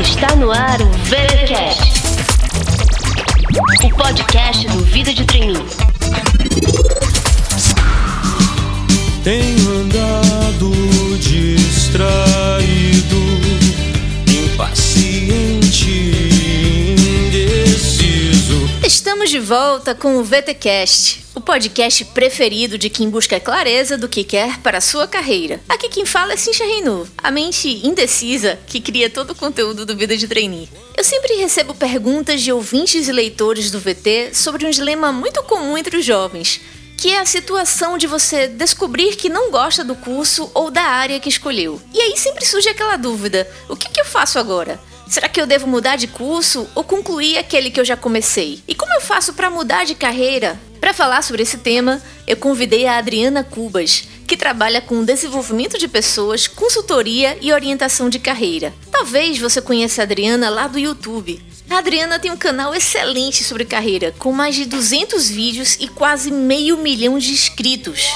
Está no ar o VTCast, o podcast do Vida de Treininho. Tenho andado distraído, impaciente, indeciso. Estamos de volta com o VTcast, o podcast preferido de quem busca clareza do que quer para a sua carreira. Aqui quem fala é Cincha Reinu, a mente indecisa que cria todo o conteúdo do Vida de Trainee. Eu sempre recebo perguntas de ouvintes e leitores do VT sobre um dilema muito comum entre os jovens, que é a situação de você descobrir que não gosta do curso ou da área que escolheu. E aí sempre surge aquela dúvida: o que, que eu faço agora? Será que eu devo mudar de curso ou concluir aquele que eu já comecei? E como eu faço para mudar de carreira? Para falar sobre esse tema, eu convidei a Adriana Cubas, que trabalha com desenvolvimento de pessoas, consultoria e orientação de carreira. Talvez você conheça a Adriana lá do YouTube. A Adriana tem um canal excelente sobre carreira, com mais de 200 vídeos e quase meio milhão de inscritos.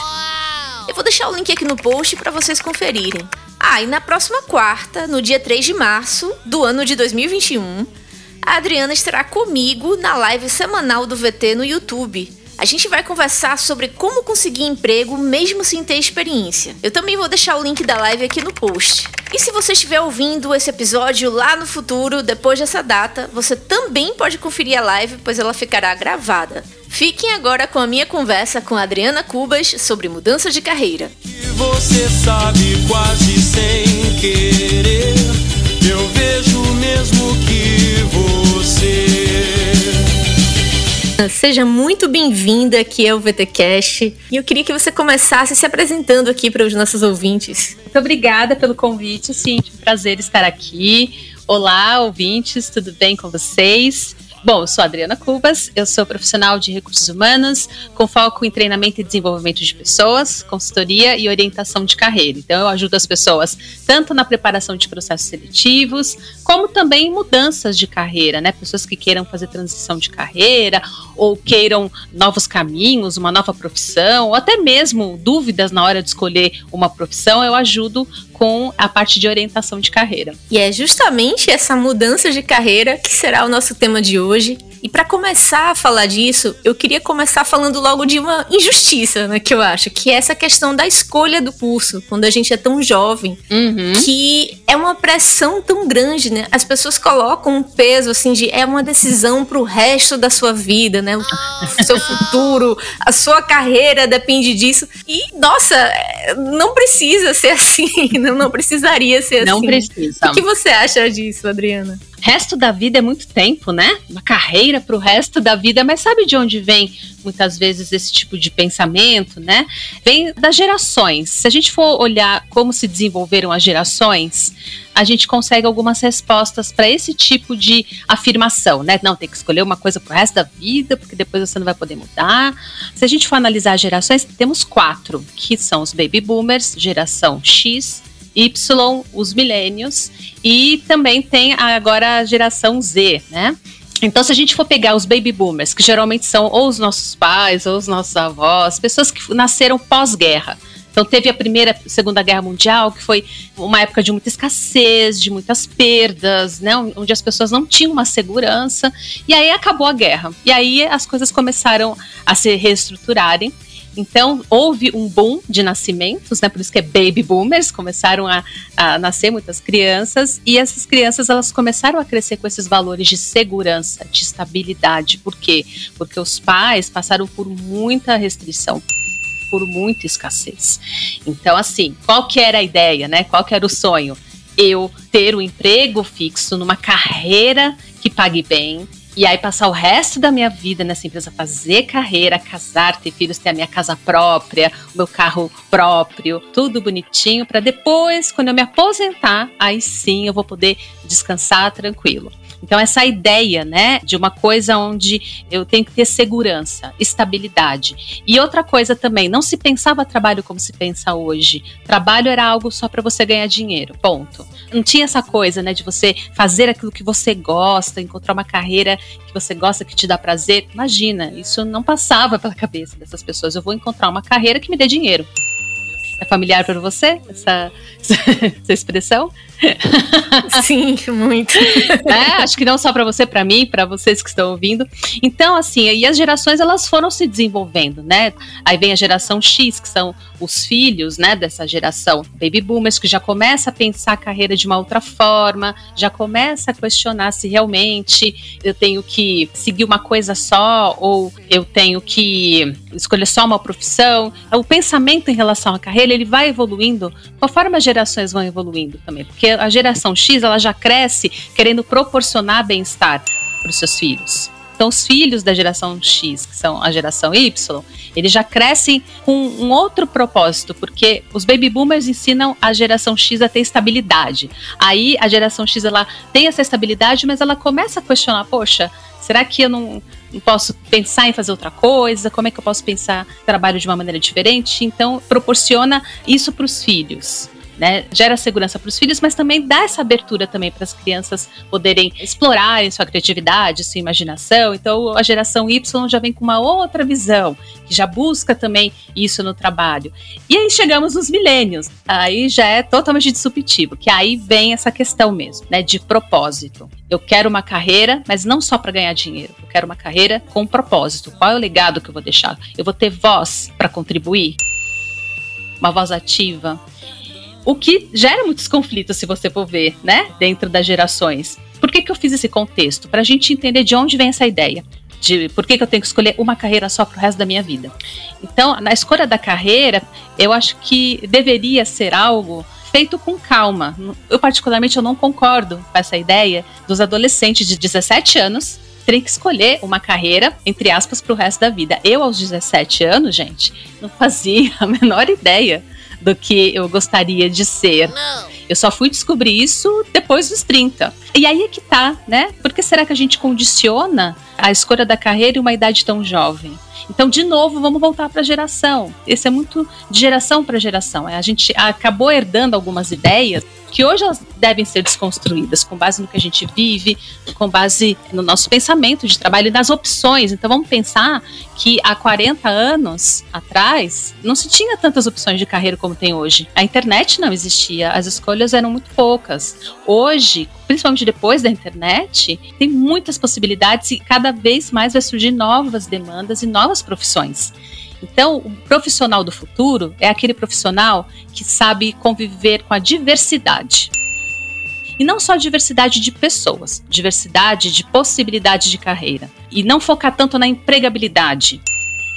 Eu vou deixar o link aqui no post para vocês conferirem. Ah, e na próxima quarta, no dia 3 de março do ano de 2021, a Adriana estará comigo na live semanal do VT no YouTube. A gente vai conversar sobre como conseguir emprego mesmo sem ter experiência. Eu também vou deixar o link da live aqui no post. E se você estiver ouvindo esse episódio lá no futuro, depois dessa data, você também pode conferir a live, pois ela ficará gravada. Fiquem agora com a minha conversa com a Adriana Cubas sobre mudança de carreira. Que você sabe quase sem querer. Eu vejo mesmo que você. Seja muito bem-vinda aqui ao VTcast. E eu queria que você começasse se apresentando aqui para os nossos ouvintes. Muito obrigada pelo convite, sim. Um prazer estar aqui. Olá, ouvintes, tudo bem com vocês? Bom, eu sou Adriana Cubas, eu sou profissional de recursos humanos, com foco em treinamento e desenvolvimento de pessoas, consultoria e orientação de carreira. Então, eu ajudo as pessoas tanto na preparação de processos seletivos, como também mudanças de carreira, né? Pessoas que queiram fazer transição de carreira, ou queiram novos caminhos, uma nova profissão, ou até mesmo dúvidas na hora de escolher uma profissão, eu ajudo com a parte de orientação de carreira. E é justamente essa mudança de carreira que será o nosso tema de hoje. E para começar a falar disso, eu queria começar falando logo de uma injustiça, né, que eu acho, que é essa questão da escolha do curso, quando a gente é tão jovem, Uhum. que é uma pressão tão grande, né? As pessoas colocam um peso assim de é uma decisão pro resto da sua vida, né? O seu futuro, a sua carreira depende disso. E nossa, não precisa ser assim, não, não precisaria ser Não assim. precisa. O que você acha disso, Adriana? resto da vida é muito tempo, né? Uma carreira para o resto da vida, mas sabe de onde vem muitas vezes esse tipo de pensamento, né? Vem das gerações. Se a gente for olhar como se desenvolveram as gerações, a gente consegue algumas respostas para esse tipo de afirmação, né? Não, tem que escolher uma coisa pro resto da vida, porque depois você não vai poder mudar. Se a gente for analisar as gerações, temos quatro, que são os baby boomers, geração X, Y, os milênios, e também tem agora a geração Z, né? Então, se a gente for pegar os baby boomers, que geralmente são ou os nossos pais, ou os nossos avós, pessoas que nasceram pós-guerra. Então, teve a primeira, segunda guerra mundial, que foi uma época de muita escassez, de muitas perdas, né? Onde as pessoas não tinham uma segurança. E aí acabou a guerra. E aí as coisas começaram a se reestruturarem. Então, houve um boom de nascimentos, né? Por isso que é baby boomers, começaram a, a nascer muitas crianças, e essas crianças elas começaram a crescer com esses valores de segurança, de estabilidade. Por quê? Porque os pais passaram por muita restrição por muita escassez. Então, assim, qual que era a ideia, né? Qual que era o sonho? Eu ter um emprego fixo numa carreira que pague bem, e aí passar o resto da minha vida nessa empresa, fazer carreira, casar, ter filhos, ter a minha casa própria, o meu carro próprio, tudo bonitinho, para depois, quando eu me aposentar, aí sim eu vou poder descansar tranquilo. Então, essa ideia, né, de uma coisa onde eu tenho que ter segurança, estabilidade. E outra coisa também, não se pensava trabalho como se pensa hoje. Trabalho era algo só para você ganhar dinheiro, ponto. Não tinha essa coisa, né, de você fazer aquilo que você gosta, encontrar uma carreira que você gosta, que te dá prazer. Imagina, isso não passava pela cabeça dessas pessoas. Eu vou encontrar uma carreira que me dê dinheiro. É familiar para você essa, essa expressão? Sim, muito. É, acho que não só para você, para mim, para vocês que estão ouvindo. Então, assim, e as gerações elas foram se desenvolvendo, né? Aí vem a geração X, que são os filhos, né, dessa geração baby boomers que já começa a pensar a carreira de uma outra forma, já começa a questionar se realmente eu tenho que seguir uma coisa só ou eu tenho que escolher só uma profissão. O pensamento em relação à carreira, ele vai evoluindo conforme as gerações vão evoluindo também, porque a geração X ela já cresce querendo proporcionar bem-estar para os seus filhos. Então, os filhos da geração X, que são a geração Y, eles já crescem com um outro propósito, porque os baby boomers ensinam a geração X a ter estabilidade. Aí a geração X ela tem essa estabilidade, mas ela começa a questionar: poxa, será que eu não posso pensar em fazer outra coisa? Como é que eu posso pensar trabalho de uma maneira diferente? Então, proporciona isso para os filhos né, gera segurança para os filhos, mas também dá essa abertura também para as crianças poderem explorarem sua criatividade, sua imaginação. Então a geração Y já vem com uma outra visão, que já busca também isso no trabalho. E aí chegamos nos milênios, aí já é totalmente disruptivo, que aí vem essa questão mesmo, né, de propósito. Eu quero uma carreira, mas não só para ganhar dinheiro. Eu quero uma carreira com um propósito. Qual é o legado que eu vou deixar? Eu vou ter voz para contribuir? Uma voz ativa? O que gera muitos conflitos, se você for ver, né? Dentro das gerações. Por que, que eu fiz esse contexto? Para a gente entender de onde vem essa ideia. De por que, que eu tenho que escolher uma carreira só para o resto da minha vida. Então, na escolha da carreira, eu acho que deveria ser algo feito com calma. Eu, particularmente, eu não concordo com essa ideia dos adolescentes de 17 anos terem que escolher uma carreira, entre aspas, para o resto da vida. Eu, aos 17 anos, gente, não fazia a menor ideia do que eu gostaria de ser. Não. Eu só fui descobrir isso depois dos 30. E aí é que tá, né? Por que será que a gente condiciona a escolha da carreira em uma idade tão jovem? Então, de novo, vamos voltar para a geração. Esse é muito de geração para geração. É, a gente acabou herdando algumas ideias que hoje elas devem ser desconstruídas com base no que a gente vive, com base no nosso pensamento de trabalho e nas opções. Então vamos pensar que há 40 anos atrás não se tinha tantas opções de carreira como tem hoje. A internet não existia, as escolhas eram muito poucas. Hoje, principalmente depois da internet, tem muitas possibilidades e cada vez mais vai surgir novas demandas e novas profissões. Então, o profissional do futuro é aquele profissional que sabe conviver com a diversidade. E não só diversidade de pessoas, diversidade de possibilidade de carreira. E não focar tanto na empregabilidade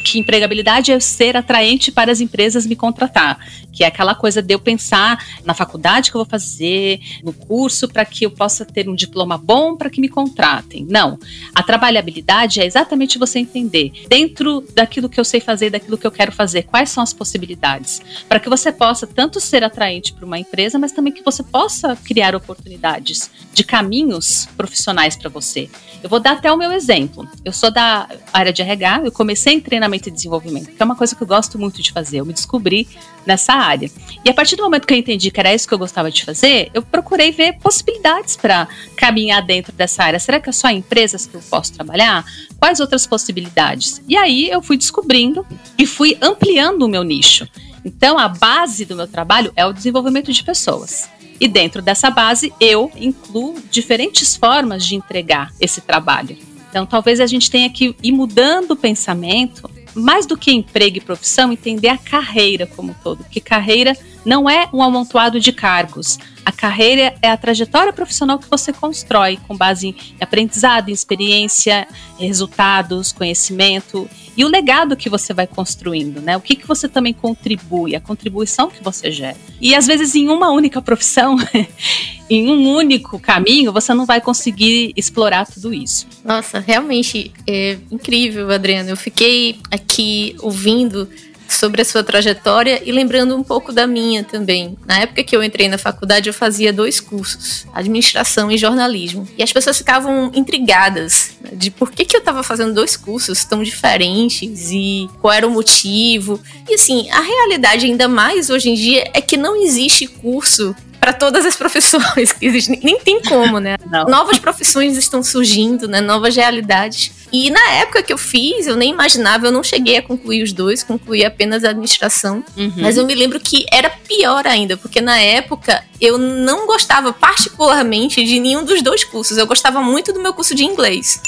que empregabilidade é ser atraente para as empresas me contratar, que é aquela coisa de eu pensar na faculdade que eu vou fazer, no curso para que eu possa ter um diploma bom para que me contratem. Não, a trabalhabilidade é exatamente você entender dentro daquilo que eu sei fazer, daquilo que eu quero fazer, quais são as possibilidades, para que você possa tanto ser atraente para uma empresa, mas também que você possa criar oportunidades de caminhos profissionais para você. Eu vou dar até o meu exemplo. Eu sou da área de RH, eu comecei em treinamento e desenvolvimento, que é uma coisa que eu gosto muito de fazer. Eu me descobri nessa área. E a partir do momento que eu entendi que era isso que eu gostava de fazer, eu procurei ver possibilidades para caminhar dentro dessa área. Será que é só em empresas que eu posso trabalhar? Quais outras possibilidades? E aí eu fui descobrindo e fui ampliando o meu nicho. Então, a base do meu trabalho é o desenvolvimento de pessoas. E dentro dessa base, eu incluo diferentes formas de entregar esse trabalho. Então, talvez a gente tenha que ir mudando o pensamento, mais do que emprego e profissão, entender a carreira como um todo, porque carreira não é um amontoado de cargos. A carreira é a trajetória profissional que você constrói com base em aprendizado, em experiência, resultados, conhecimento e o legado que você vai construindo, né? O que, que você também contribui, a contribuição que você gera. E às vezes em uma única profissão, em um único caminho, você não vai conseguir explorar tudo isso. Nossa, realmente é incrível, Adriana. Eu fiquei aqui ouvindo sobre a sua trajetória e lembrando um pouco da minha também. Na época que eu entrei na faculdade, eu fazia dois cursos, administração e jornalismo. E as pessoas ficavam intrigadas né, de por que, que eu estava fazendo dois cursos tão diferentes e qual era o motivo. E assim, a realidade, ainda mais hoje em dia, é que não existe curso para todas as profissões que existem. Nem tem como, né? Não. Novas profissões estão surgindo, né? Novas realidades E na época que eu fiz, eu nem imaginava, eu não cheguei a concluir os dois, concluí apenas a administração. Uhum. Mas eu me lembro que era pior ainda, porque na época eu não gostava particularmente de nenhum dos dois cursos. Eu gostava muito do meu curso de inglês.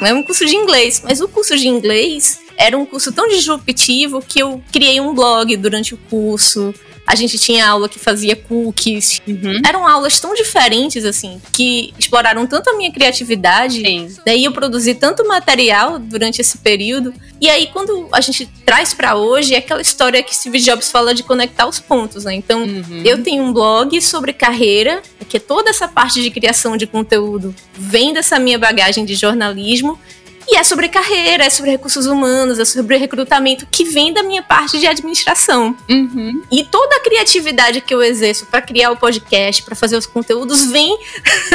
Não é um curso de inglês, mas o curso de inglês era um curso tão disruptivo que eu criei um blog durante o curso. A gente tinha aula que fazia cookies. Uhum. Eram aulas tão diferentes, assim, que exploraram tanto a minha criatividade. Sim. Daí eu produzi tanto material durante esse período. E aí, quando a gente traz pra hoje, é aquela história que Steve Jobs fala de conectar os pontos, né? Então, Uhum. eu tenho um blog sobre carreira, que toda essa parte de criação de conteúdo vem dessa minha bagagem de jornalismo. E é sobre carreira, é sobre recursos humanos, é sobre recrutamento, que vem da minha parte de administração. Uhum. E toda a criatividade que eu exerço para criar o podcast, para fazer os conteúdos, vem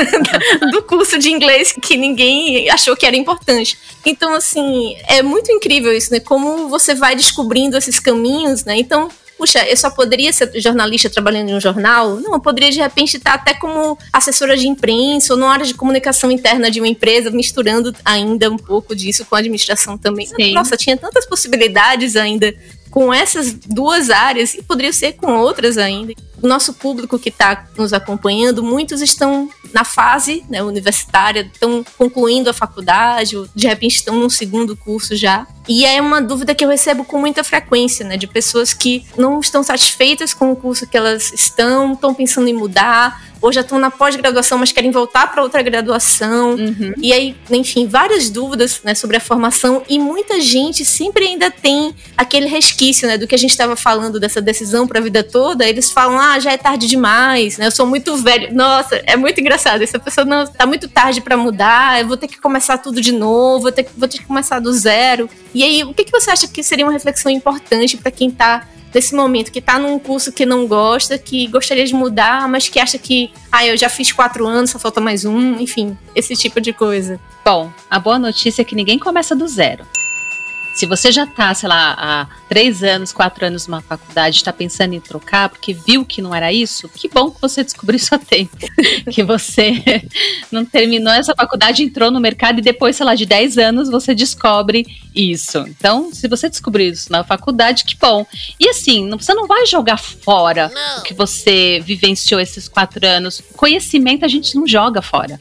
do curso de inglês que ninguém achou que era importante. Então, assim, é muito incrível isso, né? Como você vai descobrindo esses caminhos, né? Então, puxa, eu só poderia ser jornalista trabalhando em um jornal? Não, eu poderia de repente estar até como assessora de imprensa ou na área de comunicação interna de uma empresa, misturando ainda um pouco disso com a administração também. Sim. Nossa, tinha tantas possibilidades ainda com essas duas áreas e poderia ser com outras ainda. O nosso público que está nos acompanhando, muitos estão na fase né, universitária, estão concluindo a faculdade, ou de repente estão num segundo curso já. E é uma dúvida que eu recebo com muita frequência, né? De pessoas que não estão satisfeitas com o curso que elas estão, estão pensando em mudar, ou já estão na pós-graduação, mas querem voltar para outra graduação. Uhum. E aí, enfim, várias dúvidas né, sobre a formação e muita gente sempre ainda tem aquele resquício né, do que a gente estava falando dessa decisão para a vida toda. Eles falam, ah, já é tarde demais, né? Eu sou muito velho. Nossa, é muito engraçado. Essa pessoa não tá muito tarde para mudar. Eu vou ter que começar tudo de novo. Vou ter que, vou ter que começar do zero. E aí, o que, que você acha que seria uma reflexão importante para quem tá nesse momento, que tá num curso que não gosta, que gostaria de mudar, mas que acha que, ah, eu já fiz quatro anos, só falta mais um, enfim, esse tipo de coisa. Bom, a boa notícia é que ninguém começa do zero. Se você já tá, sei lá, há três anos, quatro anos numa faculdade, está pensando em trocar porque viu que não era isso, que bom que você descobriu isso a tempo. que você não terminou essa faculdade, entrou no mercado e depois, sei lá, de 10 anos você descobre isso. Então, se você descobriu isso na faculdade, que bom. E assim, não- você não vai jogar fora o que você vivenciou esses quatro anos. Conhecimento a gente não joga fora.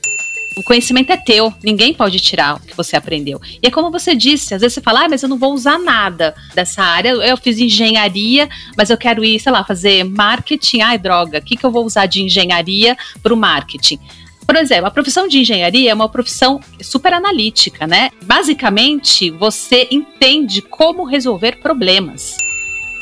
O conhecimento é teu, ninguém pode tirar o que você aprendeu. E é como você disse, às vezes você fala, ah, mas eu não vou usar nada dessa área. Eu fiz engenharia, mas eu quero ir, sei lá, fazer marketing. Ai, droga, o que, que eu vou usar de engenharia para o marketing? Por exemplo, a profissão de engenharia é uma profissão super analítica, né? Basicamente, você entende como resolver problemas.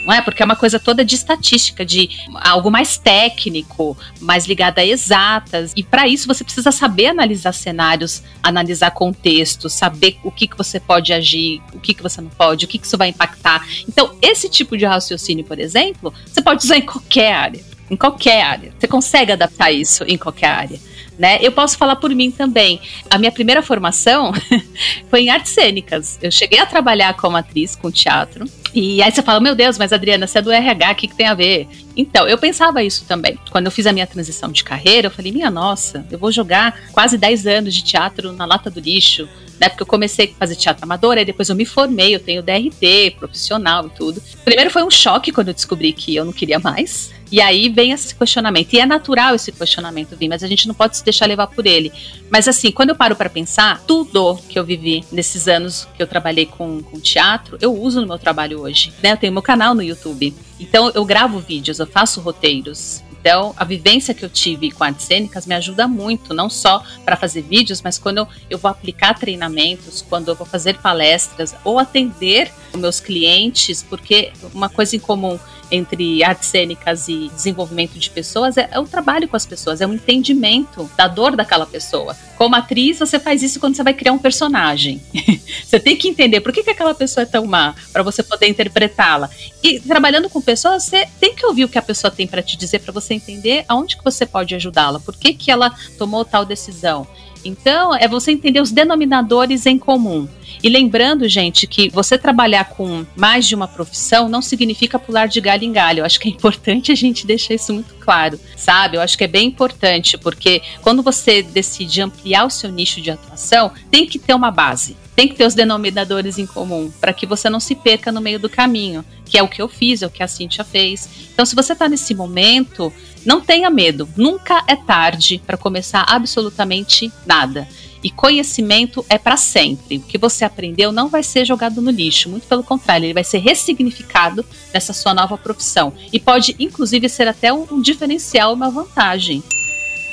Não é? Porque é uma coisa toda de estatística, de algo mais técnico, mais ligado a exatas. E para isso você precisa saber analisar cenários, analisar contextos, saber o que, que você pode agir, o que, que você não pode, o que, que isso vai impactar. Então, esse tipo de raciocínio, por exemplo, você pode usar em qualquer área. Em qualquer área. Você consegue adaptar isso em qualquer área. Né? Eu posso falar por mim também. A minha primeira formação foi em artes cênicas. Eu cheguei a trabalhar como atriz com teatro. E aí você fala, meu Deus, mas Adriana, você é do RH, o que, que tem a ver? Então, eu pensava isso também. Quando eu fiz a minha transição de carreira, eu falei, minha nossa, eu vou jogar quase 10 anos de teatro na lata do lixo. Né, porque eu comecei a fazer teatro amador, aí depois eu me formei, eu tenho DRT, profissional e tudo. Primeiro foi um choque quando eu descobri que eu não queria mais. E aí vem esse questionamento. E é natural esse questionamento vir, mas a gente não pode se deixar levar por ele. Mas assim, quando eu paro para pensar, tudo que eu vivi nesses anos que eu trabalhei com, com teatro, eu uso no meu trabalho hoje. Né? Eu tenho meu canal no YouTube. Então eu gravo vídeos, eu faço roteiros. Então, a vivência que eu tive com artes cênicas me ajuda muito, não só para fazer vídeos, mas quando eu, vou aplicar treinamentos, quando eu vou fazer palestras ou atender os meus clientes, porque uma coisa em comum entre artes cênicas e desenvolvimento de pessoas é, é, o trabalho com as pessoas, é o entendimento da dor daquela pessoa. Como atriz, você faz isso quando você vai criar um personagem. você tem que entender por que, que aquela pessoa é tão má, para você poder interpretá-la. E trabalhando com pessoas, você tem que ouvir o que a pessoa tem para te dizer, para você entender aonde que você pode ajudá-la, por que, que ela tomou tal decisão. Então, é você entender os denominadores em comum. E lembrando, gente, que você trabalhar com mais de uma profissão não significa pular de galho em galho. Eu acho que é importante a gente deixar isso muito claro, sabe? Eu acho que é bem importante, porque quando você decide ampliar o seu nicho de atuação, tem que ter uma base. tem que ter os denominadores em comum para que você não se perca no meio do caminho, que é o que eu fiz, é o que a Cintia fez. Então, se você está nesse momento, não tenha medo, nunca é tarde para começar absolutamente nada. E conhecimento é para sempre. O que você aprendeu não vai ser jogado no lixo, muito pelo contrário, ele vai ser ressignificado nessa sua nova profissão. E pode, inclusive, ser até um, um diferencial, uma vantagem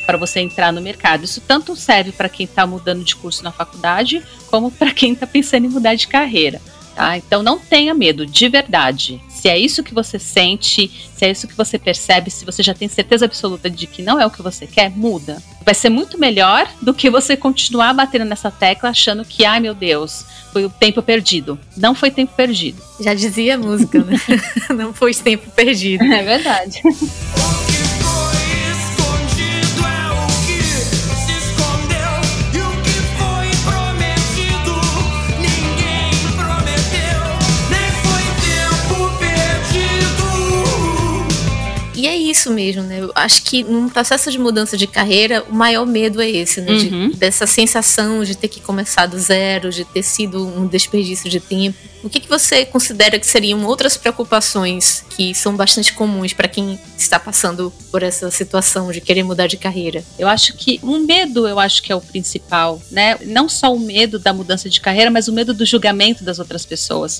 para você entrar no mercado. Isso tanto serve para quem está mudando de curso na faculdade, como para quem está pensando em mudar de carreira. Tá? Então não tenha medo, de verdade. Se é isso que você sente, se é isso que você percebe, se você já tem certeza absoluta de que não é o que você quer, muda. Vai ser muito melhor do que você continuar batendo nessa tecla achando que, ai meu Deus, foi o tempo perdido. Não foi tempo perdido. Já dizia a música, né? não foi tempo perdido. É verdade. E é isso mesmo, né? Eu acho que num processo de mudança de carreira, o maior medo é esse, né? Uhum. De, dessa sensação de ter que começar do zero, de ter sido um desperdício de tempo. O que, que você considera que seriam outras preocupações que são bastante comuns para quem está passando por essa situação de querer mudar de carreira? Eu acho que um medo, eu acho que é o principal, né? Não só o medo da mudança de carreira, mas o medo do julgamento das outras pessoas.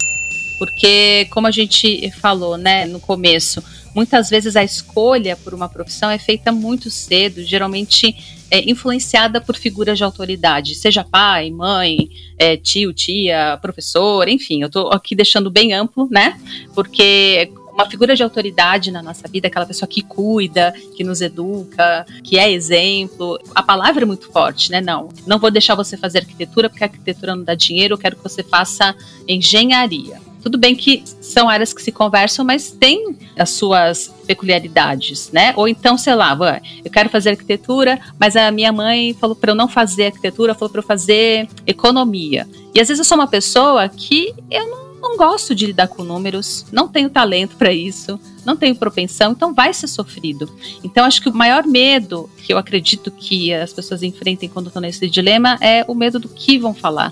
Porque, como a gente falou, né, no começo, muitas vezes a escolha por uma profissão é feita muito cedo, geralmente é influenciada por figuras de autoridade, seja pai, mãe, é, tio, tia, professor, enfim, eu estou aqui deixando bem amplo, né? Porque uma figura de autoridade na nossa vida, aquela pessoa que cuida, que nos educa, que é exemplo. A palavra é muito forte, né? Não, não vou deixar você fazer arquitetura porque a arquitetura não dá dinheiro, eu quero que você faça engenharia. Tudo bem que são áreas que se conversam, mas tem as suas peculiaridades, né? Ou então, sei lá, eu quero fazer arquitetura, mas a minha mãe falou para eu não fazer arquitetura, falou para eu fazer economia. E às vezes eu sou uma pessoa que eu não não gosto de lidar com números, não tenho talento para isso, não tenho propensão, então vai ser sofrido. Então acho que o maior medo que eu acredito que as pessoas enfrentem quando estão nesse dilema é o medo do que vão falar,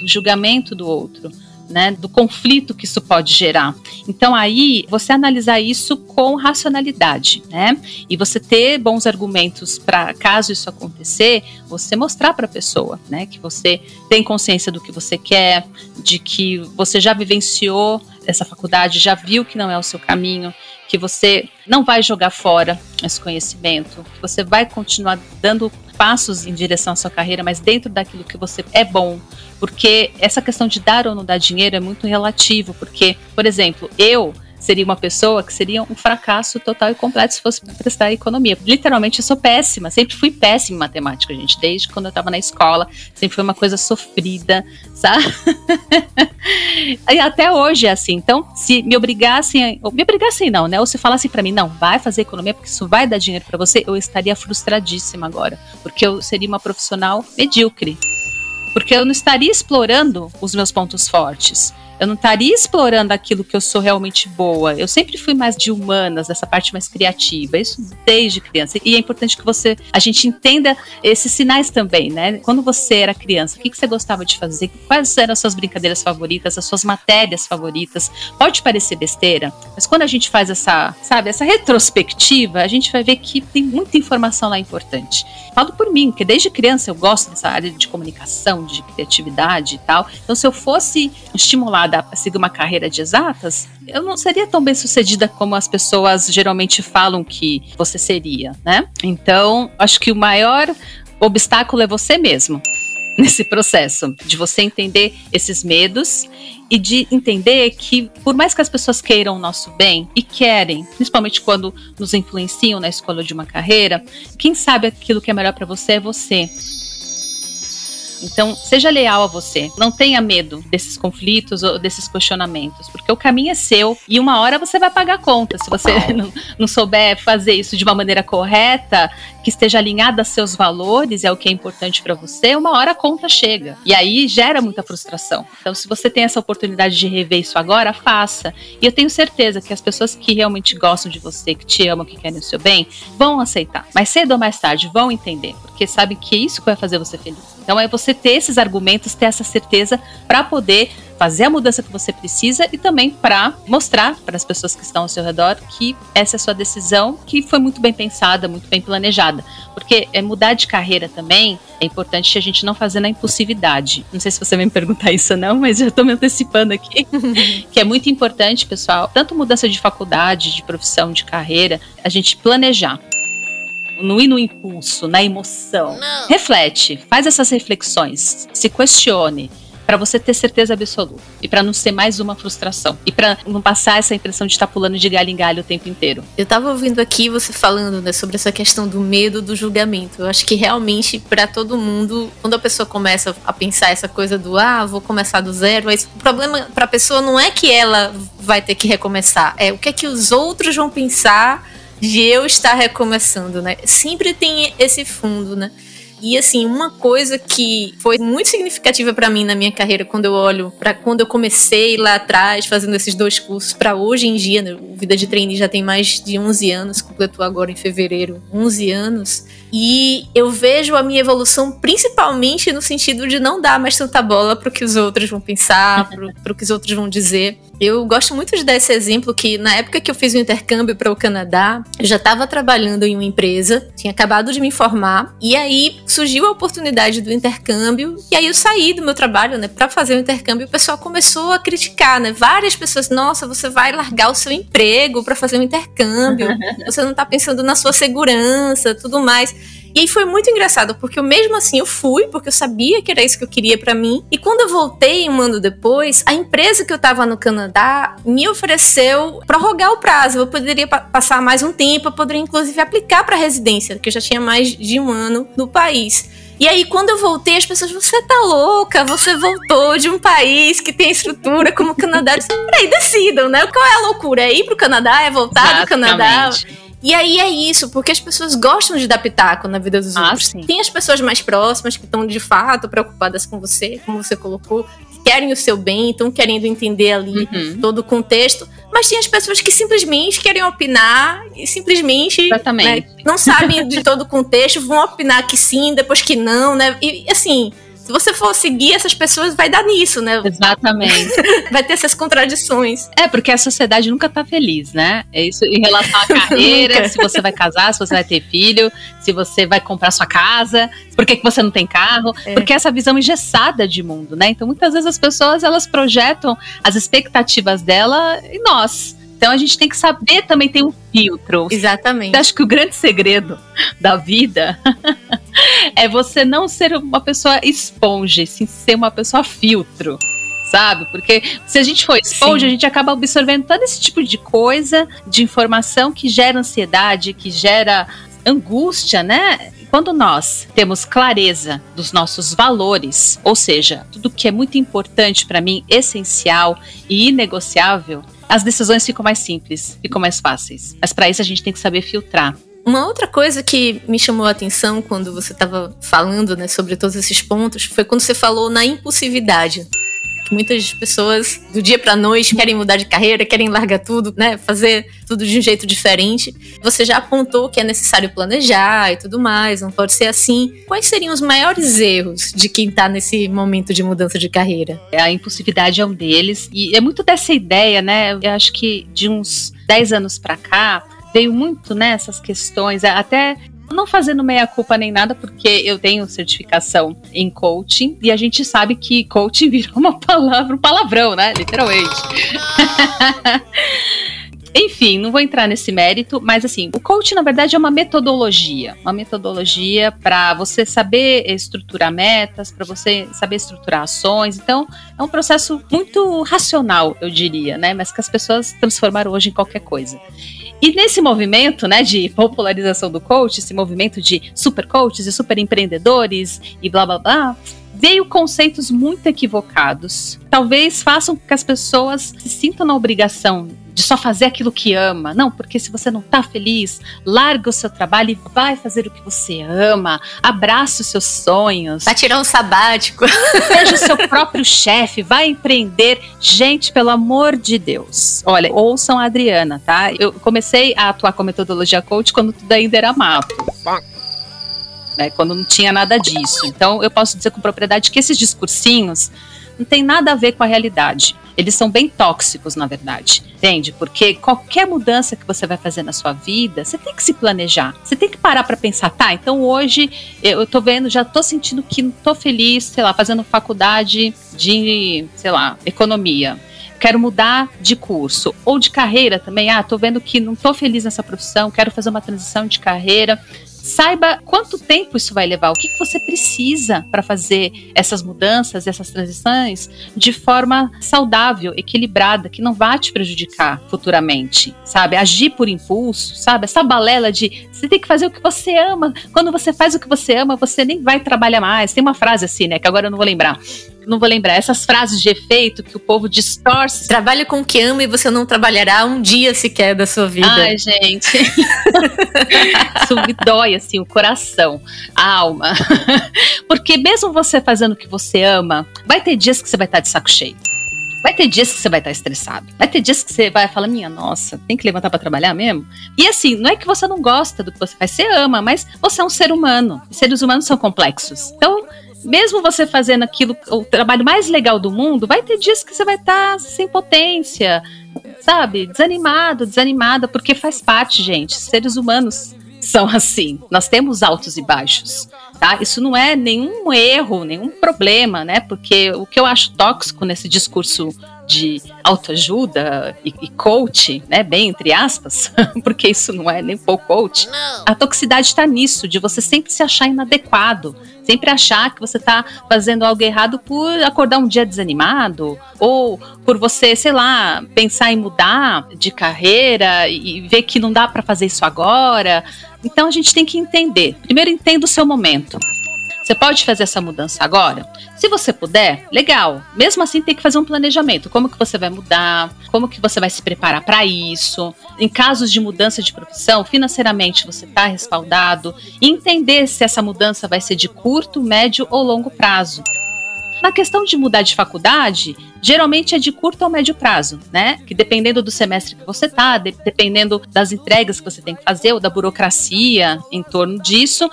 do julgamento do outro né, do conflito que isso pode gerar. Então aí você analisar isso com racionalidade, né? E você ter bons argumentos para caso isso acontecer, você mostrar para a pessoa, né, que você tem consciência do que você quer, de que você já vivenciou essa faculdade, já viu que não é o seu caminho, que você não vai jogar fora esse conhecimento, que você vai continuar dando passos em direção à sua carreira, mas dentro daquilo que você é bom. Porque essa questão de dar ou não dar dinheiro é muito relativo, porque, por exemplo, eu seria uma pessoa que seria um fracasso total e completo se fosse prestar economia. Literalmente, eu sou péssima, sempre fui péssima em matemática, gente, desde quando eu estava na escola, sempre foi uma coisa sofrida, sabe? e até hoje é assim. Então, se me obrigassem, me obrigassem não, né? Ou se falassem para mim, não, vai fazer economia porque isso vai dar dinheiro para você, eu estaria frustradíssima agora, porque eu seria uma profissional medíocre. Porque eu não estaria explorando os meus pontos fortes eu não estaria explorando aquilo que eu sou realmente boa. Eu sempre fui mais de humanas, essa parte mais criativa, isso desde criança. E é importante que você, a gente entenda esses sinais também, né? Quando você era criança, o que, que você gostava de fazer? Quais eram as suas brincadeiras favoritas, as suas matérias favoritas? Pode parecer besteira, mas quando a gente faz essa, sabe, essa retrospectiva, a gente vai ver que tem muita informação lá importante. Falo por mim, que desde criança eu gosto dessa área de comunicação, de criatividade e tal. Então, se eu fosse estimulada seguir uma carreira de exatas, eu não seria tão bem sucedida como as pessoas geralmente falam que você seria, né? Então, acho que o maior obstáculo é você mesmo nesse processo de você entender esses medos e de entender que por mais que as pessoas queiram o nosso bem e querem, principalmente quando nos influenciam na escolha de uma carreira, quem sabe aquilo que é melhor para você é você. Então, seja leal a você. Não tenha medo desses conflitos ou desses questionamentos, porque o caminho é seu e uma hora você vai pagar a conta. Se você não, não souber fazer isso de uma maneira correta, que esteja alinhada a seus valores, é o que é importante para você, uma hora a conta chega. E aí gera muita frustração. Então, se você tem essa oportunidade de rever isso agora, faça. E eu tenho certeza que as pessoas que realmente gostam de você, que te amam, que querem o seu bem, vão aceitar. Mas cedo ou mais tarde vão entender, porque sabem que é isso que vai fazer você feliz. Então é você ter esses argumentos, ter essa certeza para poder fazer a mudança que você precisa e também para mostrar para as pessoas que estão ao seu redor que essa é a sua decisão, que foi muito bem pensada, muito bem planejada. Porque é mudar de carreira também é importante a gente não fazer na impulsividade. Não sei se você vai me perguntar isso ou não, mas já estou me antecipando aqui. que é muito importante, pessoal, tanto mudança de faculdade, de profissão, de carreira, a gente planejar não ir no impulso, na emoção. Não. Reflete, faz essas reflexões, se questione para você ter certeza absoluta e para não ser mais uma frustração e para não passar essa impressão de estar tá pulando de galho em galho o tempo inteiro. Eu tava ouvindo aqui você falando né, sobre essa questão do medo do julgamento. Eu acho que realmente para todo mundo, quando a pessoa começa a pensar essa coisa do ah, vou começar do zero, mas o problema para a pessoa não é que ela vai ter que recomeçar, é o que é que os outros vão pensar de eu estar recomeçando, né? Sempre tem esse fundo, né? E assim, uma coisa que foi muito significativa para mim na minha carreira quando eu olho para quando eu comecei lá atrás fazendo esses dois cursos para hoje em dia, né, o Vida de Trainee já tem mais de 11 anos, completou agora em fevereiro 11 anos, e eu vejo a minha evolução principalmente no sentido de não dar mais tanta bola para o que os outros vão pensar, para o que os outros vão dizer. Eu gosto muito de dar esse exemplo que na época que eu fiz o intercâmbio para o Canadá, eu já estava trabalhando em uma empresa, tinha acabado de me formar, e aí surgiu a oportunidade do intercâmbio, e aí eu saí do meu trabalho, né, para fazer o intercâmbio, o pessoal começou a criticar, né? Várias pessoas, nossa, você vai largar o seu emprego para fazer o intercâmbio, você não está pensando na sua segurança, tudo mais. E aí foi muito engraçado, porque eu mesmo assim eu fui, porque eu sabia que era isso que eu queria para mim. E quando eu voltei um ano depois, a empresa que eu tava no Canadá me ofereceu prorrogar o prazo. Eu poderia pa passar mais um tempo, eu poderia inclusive aplicar para residência, que eu já tinha mais de um ano no país. E aí, quando eu voltei, as pessoas, você tá louca? Você voltou de um país que tem estrutura como o Canadá. Peraí, decidam, né? Qual é a loucura? É ir pro Canadá? É voltar do Canadá? E aí é isso, porque as pessoas gostam de dar pitaco na vida dos ah, outros. Sim. Tem as pessoas mais próximas que estão de fato preocupadas com você, como você colocou, querem o seu bem, estão querendo entender ali uhum. todo o contexto. Mas tem as pessoas que simplesmente querem opinar e simplesmente né, não sabem de todo o contexto, vão opinar que sim, depois que não, né? E assim, se você for seguir essas pessoas, vai dar nisso, né? Exatamente. vai ter essas contradições. É, porque a sociedade nunca tá feliz, né? É isso em relação à carreira, se você vai casar, se você vai ter filho, se você vai comprar sua casa, por que, que você não tem carro? É. Porque essa visão engessada de mundo, né? Então, muitas vezes as pessoas, elas projetam as expectativas dela em nós. Então a gente tem que saber também ter um filtro. Exatamente. Eu acho que o grande segredo da vida é você não ser uma pessoa esponja, sim ser uma pessoa filtro sabe? Porque se a gente for esponja, Sim. a gente acaba absorvendo todo esse tipo de coisa, de informação que gera ansiedade, que gera angústia, né? Quando nós temos clareza dos nossos valores, ou seja, tudo que é muito importante para mim, essencial e inegociável, as decisões ficam mais simples, ficam mais fáceis. Mas para isso a gente tem que saber filtrar. Uma outra coisa que me chamou a atenção quando você estava falando né, sobre todos esses pontos foi quando você falou na impulsividade. Muitas pessoas do dia para noite querem mudar de carreira, querem largar tudo, né, fazer tudo de um jeito diferente. Você já apontou que é necessário planejar e tudo mais, não pode ser assim. Quais seriam os maiores erros de quem está nesse momento de mudança de carreira? A impulsividade é um deles e é muito dessa ideia, né? Eu acho que de uns 10 anos para cá, veio muito nessas né, questões, até não fazendo meia culpa nem nada, porque eu tenho certificação em coaching e a gente sabe que coaching virou uma palavra, um palavrão, né? Literalmente. Enfim, não vou entrar nesse mérito, mas assim, o coaching na verdade é uma metodologia, uma metodologia para você saber estruturar metas, para você saber estruturar ações. Então, é um processo muito racional, eu diria, né? Mas que as pessoas transformaram hoje em qualquer coisa. E nesse movimento, né, de popularização do coach, esse movimento de super coaches e super empreendedores e blá blá blá, veio conceitos muito equivocados. Talvez façam com que as pessoas se sintam na obrigação de só fazer aquilo que ama. Não, porque se você não tá feliz, larga o seu trabalho e vai fazer o que você ama. Abraça os seus sonhos. Vai tirar um sabático. Seja o seu próprio chefe, vai empreender. Gente, pelo amor de Deus. Olha, ouçam a Adriana, tá? Eu comecei a atuar com metodologia coach quando tudo ainda era mato. né, quando não tinha nada disso. Então, eu posso dizer com propriedade que esses discursinhos não tem nada a ver com a realidade. Eles são bem tóxicos, na verdade. Entende? Porque qualquer mudança que você vai fazer na sua vida, você tem que se planejar. Você tem que parar para pensar, tá? Então hoje eu tô vendo, já tô sentindo que não tô feliz, sei lá, fazendo faculdade de, sei lá, economia quero mudar de curso ou de carreira também. Ah, tô vendo que não tô feliz nessa profissão, quero fazer uma transição de carreira saiba quanto tempo isso vai levar, o que, que você precisa para fazer essas mudanças, essas transições de forma saudável, equilibrada, que não vá te prejudicar futuramente, sabe? Agir por impulso, sabe? Essa balela de você tem que fazer o que você ama. Quando você faz o que você ama, você nem vai trabalhar mais. Tem uma frase assim, né? Que agora eu não vou lembrar não vou lembrar, essas frases de efeito que o povo distorce. Trabalhe com o que ama e você não trabalhará um dia sequer da sua vida. Ai, gente. Isso me dói, assim, o coração, a alma. Porque mesmo você fazendo o que você ama, vai ter dias que você vai estar de saco cheio. Vai ter dias que você vai estar estressado. Vai ter dias que você vai falar: minha nossa, tem que levantar para trabalhar mesmo? E assim, não é que você não gosta do que você faz, você ama, mas você é um ser humano. E seres humanos são complexos. Então, mesmo você fazendo aquilo, o trabalho mais legal do mundo, vai ter dias que você vai estar tá sem potência, sabe? Desanimado, desanimada, porque faz parte, gente. Seres humanos são assim. Nós temos altos e baixos. Tá? Isso não é nenhum erro, nenhum problema, né? Porque o que eu acho tóxico nesse discurso de autoajuda e, e coach, né, bem entre aspas, porque isso não é nem pouco coach. A toxicidade está nisso, de você sempre se achar inadequado, sempre achar que você está fazendo algo errado por acordar um dia desanimado ou por você, sei lá, pensar em mudar de carreira e ver que não dá para fazer isso agora. Então a gente tem que entender. Primeiro entenda o seu momento. Você pode fazer essa mudança agora? Se você puder, legal. Mesmo assim, tem que fazer um planejamento. Como que você vai mudar? Como que você vai se preparar para isso? Em casos de mudança de profissão, financeiramente você está respaldado? E entender se essa mudança vai ser de curto, médio ou longo prazo. Na questão de mudar de faculdade, geralmente é de curto ou médio prazo, né? Que dependendo do semestre que você tá, de, dependendo das entregas que você tem que fazer ou da burocracia em torno disso,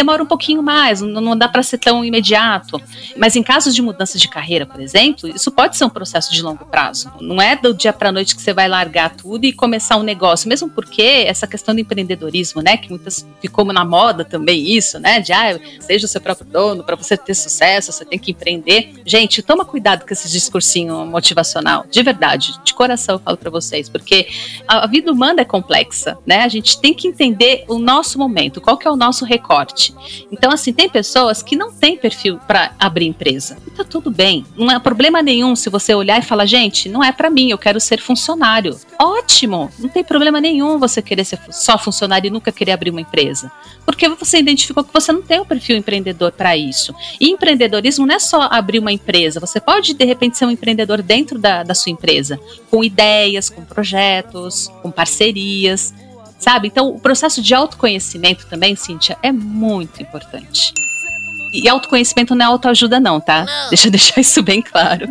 demora um pouquinho mais, não, não dá para ser tão imediato. Mas em casos de mudança de carreira, por exemplo, isso pode ser um processo de longo prazo. Não é do dia para noite que você vai largar tudo e começar um negócio, mesmo porque essa questão do empreendedorismo, né, que muitas ficou na moda também isso, né, de ah, seja o seu próprio dono, para você ter sucesso, você tem que empreender. Gente, toma cuidado com esse discursinho motivacional, de verdade, de coração eu falo para vocês, porque a, vida humana é complexa, né? A gente tem que entender o nosso momento, qual que é o nosso recorte. Então, assim, tem pessoas que não têm perfil para abrir empresa. E tá tudo bem. Não é problema nenhum se você olhar e falar, gente, não é para mim, eu quero ser funcionário. Ótimo! Não tem problema nenhum você querer ser só funcionário e nunca querer abrir uma empresa. Porque você identificou que você não tem o um perfil empreendedor para isso. E empreendedorismo não é só abrir uma empresa. Você pode, de repente, ser um empreendedor dentro da, da sua empresa, com ideias, com projetos, com parcerias sabe? Então, o processo de autoconhecimento também, Cíntia, é muito importante. E autoconhecimento não é autoajuda, não, tá? Não. Deixa eu deixar isso bem claro.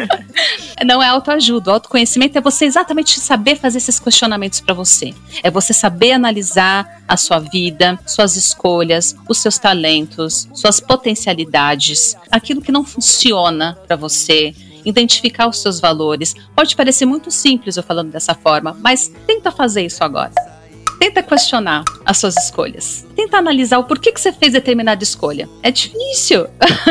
não é autoajuda. O autoconhecimento é você exatamente saber fazer esses questionamentos para você. É você saber analisar a sua vida, suas escolhas, os seus talentos, suas potencialidades, aquilo que não funciona para você, identificar os seus valores. Pode parecer muito simples eu falando dessa forma, mas tenta fazer isso agora. Tenta questionar as suas escolhas. Tenta analisar o porquê que você fez determinada escolha. É difícil,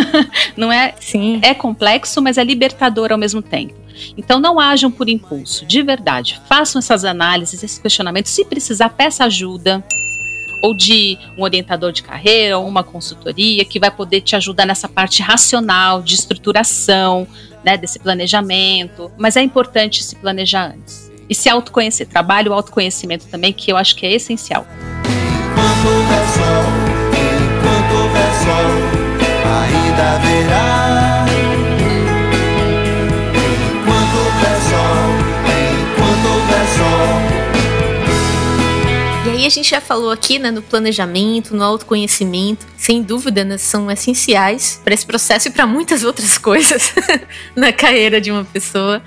não é? Sim. É complexo, mas é libertador ao mesmo tempo. Então não ajam por impulso, de verdade. Façam essas análises, esses questionamentos. Se precisar, peça ajuda ou de um orientador de carreira, ou uma consultoria que vai poder te ajudar nessa parte racional, de estruturação, né, desse planejamento. Mas é importante se planejar antes. E se autoconhecer, trabalho o autoconhecimento também, que eu acho que é essencial. Enquanto gente já falou aqui, né, no planejamento, no autoconhecimento, sem dúvida, né, são essenciais para esse processo e para muitas outras coisas na carreira de uma pessoa.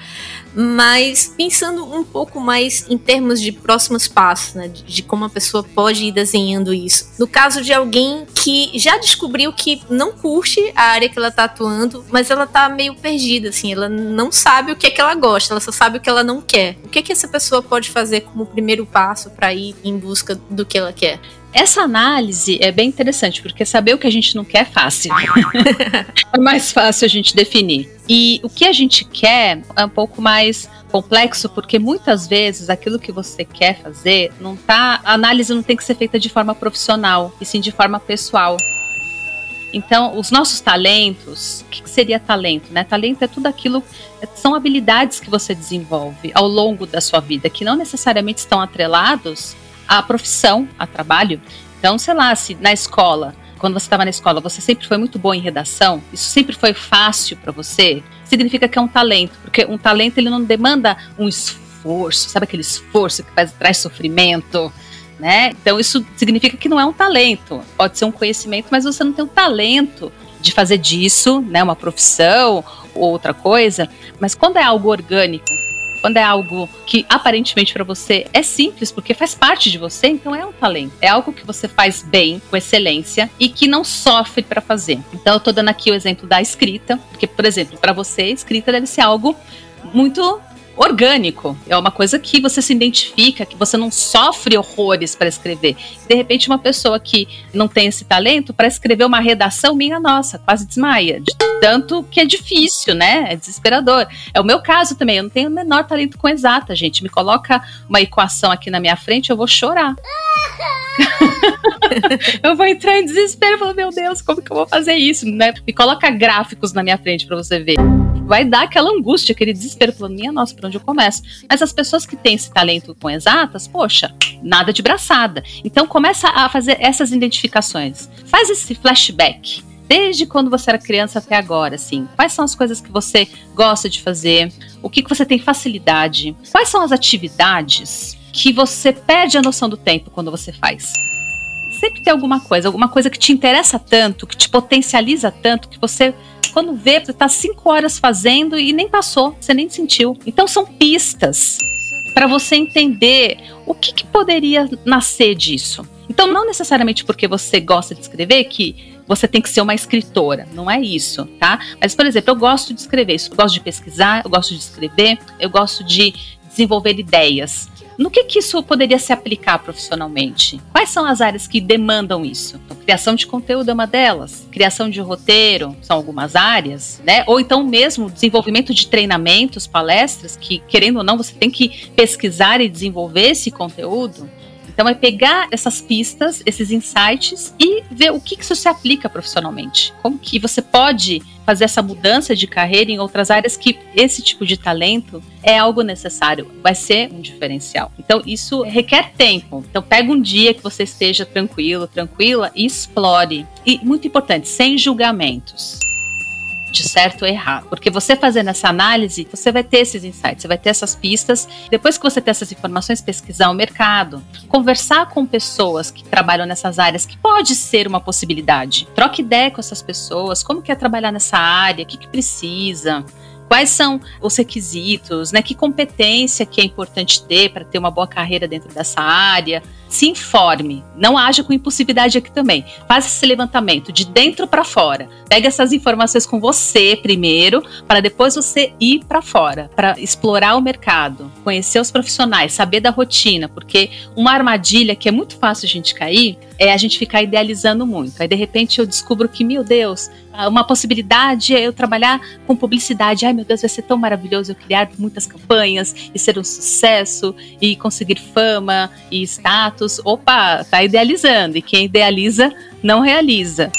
Mas pensando um pouco mais em termos de próximos passos, né? De, de como a pessoa pode ir desenhando isso. No caso de alguém que já descobriu que não curte a área que ela tá atuando, mas ela tá meio perdida, assim, ela não sabe o que é que ela gosta, ela só sabe o que ela não quer. O que é que essa pessoa pode fazer como primeiro passo para ir em busca do que ela quer? Essa análise é bem interessante, porque saber o que a gente não quer é fácil. é mais fácil a gente definir. E o que a gente quer é um pouco mais complexo, porque muitas vezes aquilo que você quer fazer não tá. A análise não tem que ser feita de forma profissional, e sim de forma pessoal. Então, os nossos talentos, o que seria talento? Né? Talento é tudo aquilo, são habilidades que você desenvolve ao longo da sua vida, que não necessariamente estão atrelados a profissão, a trabalho. Então, sei lá, se na escola, quando você estava na escola, você sempre foi muito bom em redação, isso sempre foi fácil para você, significa que é um talento, porque um talento ele não demanda um esforço, sabe aquele esforço que faz, traz sofrimento, né? Então isso significa que não é um talento, pode ser um conhecimento, mas você não tem o talento de fazer disso, né, uma profissão ou outra coisa, mas quando é algo orgânico, quando é algo que aparentemente para você é simples, porque faz parte de você, então é um talento. É algo que você faz bem, com excelência e que não sofre para fazer. Então eu tô dando aqui o exemplo da escrita, porque por exemplo, para você, escrita deve ser algo muito orgânico. É uma coisa que você se identifica, que você não sofre horrores para escrever. De repente, uma pessoa que não tem esse talento, para escrever uma redação, minha nossa, quase desmaia. De tanto que é difícil, né? É desesperador. É o meu caso também. Eu não tenho o menor talento com exata, gente. Me coloca uma equação aqui na minha frente, eu vou chorar. eu vou entrar em desespero falar, meu Deus, como que eu vou fazer isso? Né? Me coloca gráficos na minha frente para você ver. Vai dar aquela angústia, aquele desespero, falando, minha nossa, por onde eu começo? Mas as pessoas que têm esse talento com exatas, poxa, nada de braçada. Então começa a fazer essas identificações. Faz esse flashback desde quando você era criança até agora, assim? Quais são as coisas que você gosta de fazer? O que, que você tem facilidade? Quais são as atividades que você perde a noção do tempo quando você faz? Sempre tem alguma coisa, alguma coisa que te interessa tanto, que te potencializa tanto, que você, quando vê, você tá cinco horas fazendo e nem passou, você nem sentiu. Então são pistas para você entender o que, que poderia nascer disso. Então, não necessariamente porque você gosta de escrever que você tem que ser uma escritora. Não é isso, tá? Mas, por exemplo, eu gosto de escrever, eu gosto de pesquisar, eu gosto de escrever, eu gosto de desenvolver ideias. No que, que isso poderia se aplicar profissionalmente? Quais são as áreas que demandam isso? Então, criação de conteúdo é uma delas, criação de roteiro são algumas áreas, né? Ou então mesmo desenvolvimento de treinamentos, palestras, que querendo ou não você tem que pesquisar e desenvolver esse conteúdo. Então é pegar essas pistas, esses insights e ver o que, isso se aplica profissionalmente. Como que você pode fazer essa mudança de carreira em outras áreas que esse tipo de talento é algo necessário, vai ser um diferencial. Então isso requer tempo. Então pega um dia que você esteja tranquilo, tranquila e explore. E muito importante, sem julgamentos de certo ou errado. Porque você fazendo essa análise, você vai ter esses insights, você vai ter essas pistas. Depois que você ter essas informações, pesquisar o mercado, conversar com pessoas que trabalham nessas áreas, que pode ser uma possibilidade. Troque ideia com essas pessoas, como que é trabalhar nessa área, o que, que precisa. Quais são os requisitos, né? Que competência que é importante ter para ter uma boa carreira dentro dessa área? Se informe, não haja com impulsividade aqui também. Faça esse levantamento de dentro para fora. Pega essas informações com você primeiro, para depois você ir para fora, para explorar o mercado, conhecer os profissionais, saber da rotina, porque uma armadilha que é muito fácil a gente cair é a gente ficar idealizando muito. Aí de repente eu descubro que, meu Deus, uma possibilidade é eu trabalhar com publicidade. Ai meu Deus, vai ser tão maravilhoso eu criar muitas campanhas e ser um sucesso e conseguir fama e status. Opa, tá idealizando. E quem idealiza não realiza.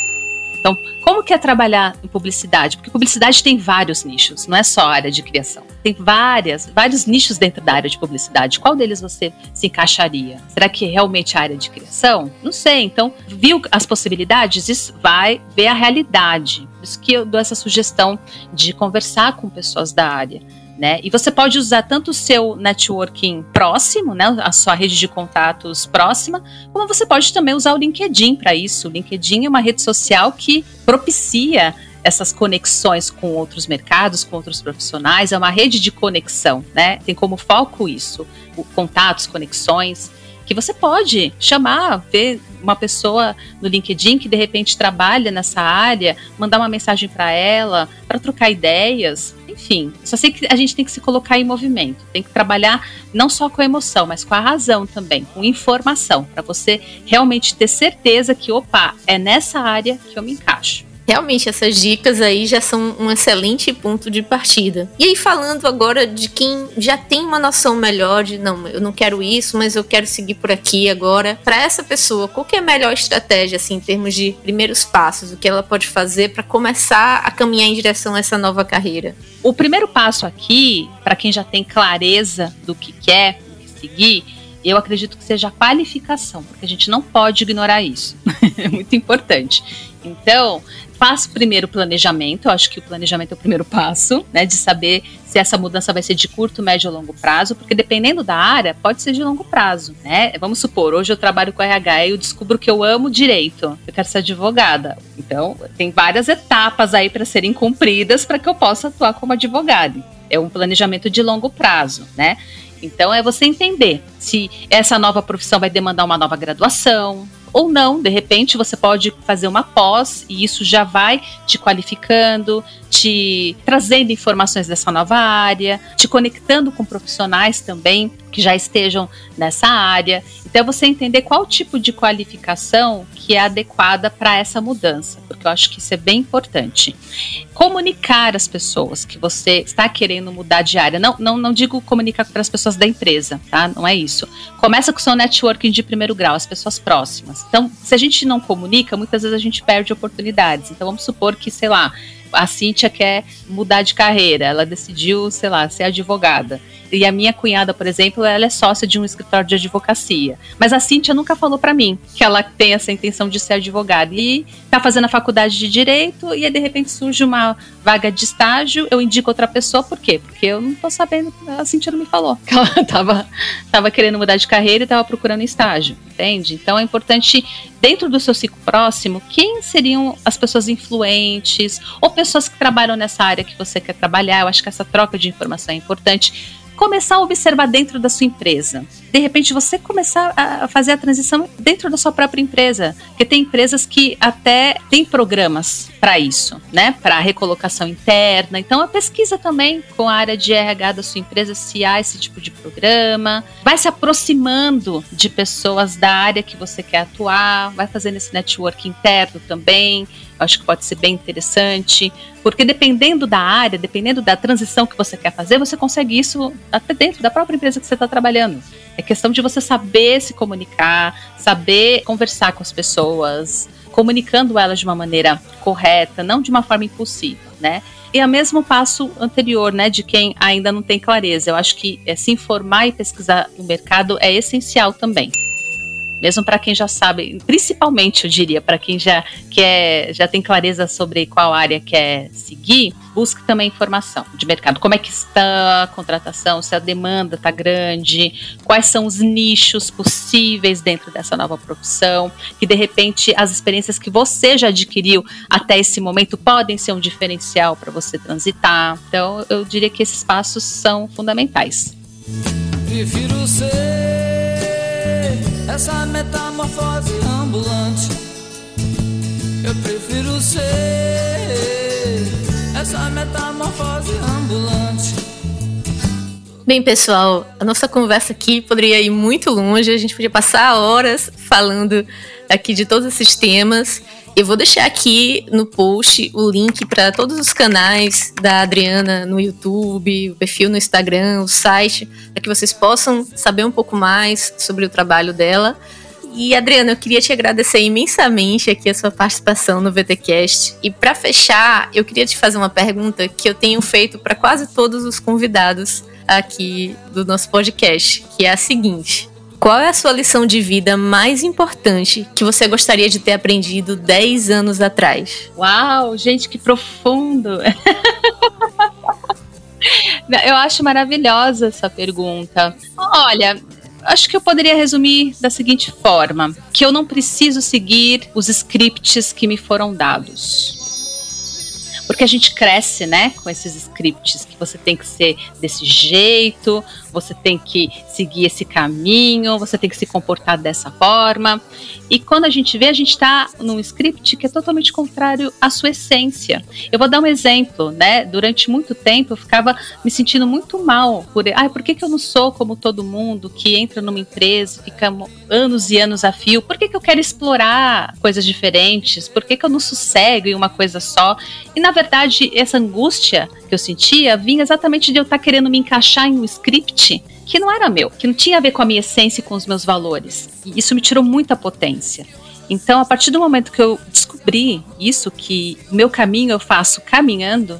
Então, como que é trabalhar em publicidade? Porque publicidade tem vários nichos, não é só a área de criação. Tem várias, vários nichos dentro da área de publicidade. Qual deles você se encaixaria? Será que é realmente a área de criação? Não sei. Então, viu as possibilidades? Isso vai ver a realidade. Por isso que eu dou essa sugestão de conversar com pessoas da área né? E você pode usar tanto o seu networking próximo, né, a sua rede de contatos próxima, como você pode também usar o LinkedIn para isso. O LinkedIn é uma rede social que propicia essas conexões com outros mercados, com outros profissionais, é uma rede de conexão, né? Tem como foco isso, contatos, conexões, que você pode chamar, ver uma pessoa no LinkedIn que de repente trabalha nessa área, mandar uma mensagem para ela, para trocar ideias, enfim. Só sei que a gente tem que se colocar em movimento, tem que trabalhar não só com a emoção, mas com a razão também, com informação, para você realmente ter certeza que, opa, é nessa área que eu me encaixo. Realmente, essas dicas aí já são um excelente ponto de partida. E aí, falando agora de quem já tem uma noção melhor de, não, eu não quero isso, mas eu quero seguir por aqui agora. Para essa pessoa, qual que é a melhor estratégia, assim, em termos de primeiros passos? O que ela pode fazer para começar a caminhar em direção a essa nova carreira? O primeiro passo aqui, para quem já tem clareza do que quer, seguir, eu acredito que seja a qualificação, porque a gente não pode ignorar isso. é muito importante. Então, faça primeiro o planejamento, eu acho que o planejamento é o primeiro passo, né, de saber se essa mudança vai ser de curto, médio ou longo prazo, porque dependendo da área, pode ser de longo prazo, né? Vamos supor, hoje eu trabalho com RH e eu descubro que eu amo direito, eu quero ser advogada. Então, tem várias etapas aí para serem cumpridas para que eu possa atuar como advogada. É um planejamento de longo prazo, né? Então é você entender se essa nova profissão vai demandar uma nova graduação, ou não, de repente você pode fazer uma pós e isso já vai te qualificando, te trazendo informações dessa nova área, te conectando com profissionais também que já estejam nessa área. Então, você entender qual tipo de qualificação que é adequada para essa mudança, porque eu acho que isso é bem importante. Comunicar às pessoas que você está querendo mudar de área. Não, não, não digo comunicar para as pessoas da empresa, tá? Não é isso. Começa com o seu networking de primeiro grau, as pessoas próximas. Então, se a gente não comunica, muitas vezes a gente perde oportunidades. Então, vamos supor que, sei lá, a Cíntia quer mudar de carreira, ela decidiu, sei lá, ser advogada. E a minha cunhada, por exemplo, ela é sócia de um escritório de advocacia. Mas a Cíntia nunca falou para mim que ela tem essa intenção de ser advogada. E tá fazendo a faculdade de direito e aí de repente surge uma vaga de estágio, eu indico outra pessoa, por quê? Porque eu não tô sabendo, a Cíntia não me falou que ela tava, tava querendo mudar de carreira e tava procurando estágio, entende? Então é importante, dentro do seu ciclo próximo, quem seriam as pessoas influentes ou pessoas que trabalham nessa área que você quer trabalhar. Eu acho que essa troca de informação é importante começar a observar dentro da sua empresa. De repente, você começar a fazer a transição dentro da sua própria empresa. Porque tem empresas que até têm programas para isso, né? Para recolocação interna. Então, a pesquisa também com a área de RH da sua empresa se há esse tipo de programa. Vai se aproximando de pessoas da área que você quer atuar, vai fazendo esse network interno também acho que pode ser bem interessante, porque dependendo da área, dependendo da transição que você quer fazer, você consegue isso até dentro da própria empresa que você está trabalhando. É questão de você saber se comunicar, saber conversar com as pessoas, comunicando elas de uma maneira correta, não de uma forma impulsiva, né? E o mesmo passo anterior, né, de quem ainda não tem clareza. Eu acho que é, se informar e pesquisar o mercado é essencial também mesmo para quem já sabe, principalmente eu diria, para quem já quer, já tem clareza sobre qual área quer seguir, busque também informação de mercado. Como é que está a contratação, se a demanda está grande, quais são os nichos possíveis dentro dessa nova profissão, que de repente as experiências que você já adquiriu até esse momento podem ser um diferencial para você transitar. Então, eu diria que esses passos são fundamentais. Prefiro ser essa metamorfose ambulante. Eu prefiro ser essa metamorfose ambulante. Bem, pessoal, a nossa conversa aqui poderia ir muito longe, a gente podia passar horas falando aqui de todos esses temas. Eu vou deixar aqui no post o link para todos os canais da Adriana no YouTube, o perfil no Instagram, o site, para que vocês possam saber um pouco mais sobre o trabalho dela. E Adriana, eu queria te agradecer imensamente aqui a sua participação no VTcast. E para fechar, eu queria te fazer uma pergunta que eu tenho feito para quase todos os convidados aqui do nosso podcast, que é a seguinte: qual é a sua lição de vida mais importante que você gostaria de ter aprendido 10 anos atrás? Uau, gente, que profundo! Eu acho maravilhosa essa pergunta. Olha, acho que eu poderia resumir da seguinte forma: que eu não preciso seguir os scripts que me foram dados. Porque a gente cresce, né, com esses scripts que você tem que ser desse jeito, você tem que seguir esse caminho, você tem que se comportar dessa forma. E quando a gente vê, a gente está num script que é totalmente contrário à sua essência. Eu vou dar um exemplo, né? Durante muito tempo eu ficava me sentindo muito mal por, ai, por que, que eu não sou como todo mundo que entra numa empresa, fica anos e anos a fio? Por que, que eu quero explorar coisas diferentes? Por que, que eu não sossego em uma coisa só? E na verdade, essa angústia que eu sentia vinha exatamente de eu estar querendo me encaixar em um script que não era meu, que não tinha a ver com a minha essência e com os meus valores. E isso me tirou muita potência. Então, a partir do momento que eu descobri isso, que o meu caminho eu faço caminhando,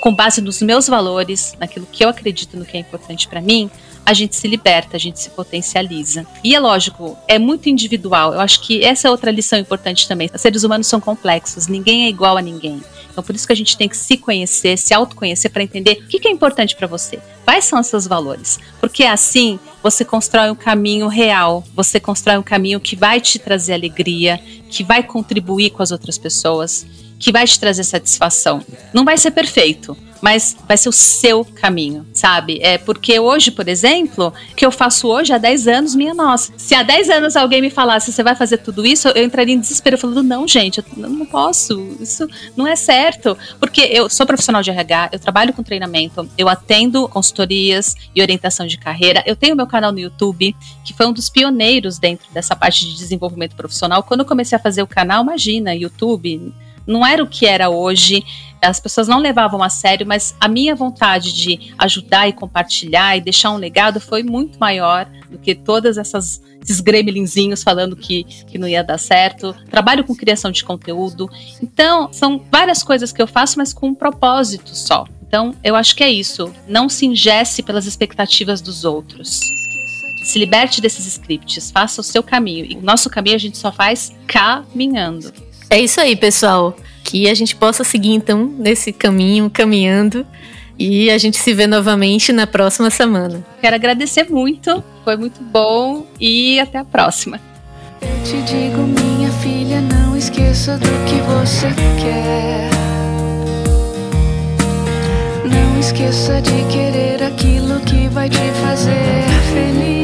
com base nos meus valores, naquilo que eu acredito no que é importante para mim, a gente se liberta, a gente se potencializa. E é lógico, é muito individual. Eu acho que essa é outra lição importante também. Os seres humanos são complexos, ninguém é igual a ninguém. Então, por isso que a gente tem que se conhecer, se autoconhecer para entender o que, é importante para você, quais são os seus valores. Porque assim você constrói um caminho real, você constrói um caminho que vai te trazer alegria, que vai contribuir com as outras pessoas, que vai te trazer satisfação. Não vai ser perfeito, mas vai ser o seu caminho, sabe? É porque hoje, por exemplo, o que eu faço hoje há 10 anos, minha nossa. Se há 10 anos alguém me falasse, você vai fazer tudo isso, eu entraria em desespero falando, não, gente, eu não posso, isso não é certo. Porque eu sou profissional de RH, eu trabalho com treinamento, eu atendo consultorias e orientação de carreira, eu tenho meu canal no YouTube, que foi um dos pioneiros dentro dessa parte de desenvolvimento profissional. Quando eu comecei a fazer o canal, imagina, YouTube, não era o que era hoje, as pessoas não levavam a sério, mas a minha vontade de ajudar e compartilhar e deixar um legado foi muito maior do que todas essas esses gremlinzinhos falando que, que não ia dar certo. Trabalho com criação de conteúdo. Então, são várias coisas que eu faço, mas com um propósito só. Então, eu acho que é isso. Não se ingesse pelas expectativas dos outros. Se liberte desses scripts, faça o seu caminho. E o nosso caminho a gente só faz caminhando. É isso aí, pessoal. Que a gente possa seguir então nesse caminho, caminhando. E a gente se vê novamente na próxima semana. Quero agradecer muito, foi muito bom e até a próxima. Eu te digo, minha filha, não esqueça do que você quer. Não esqueça de querer aquilo que vai te fazer feliz.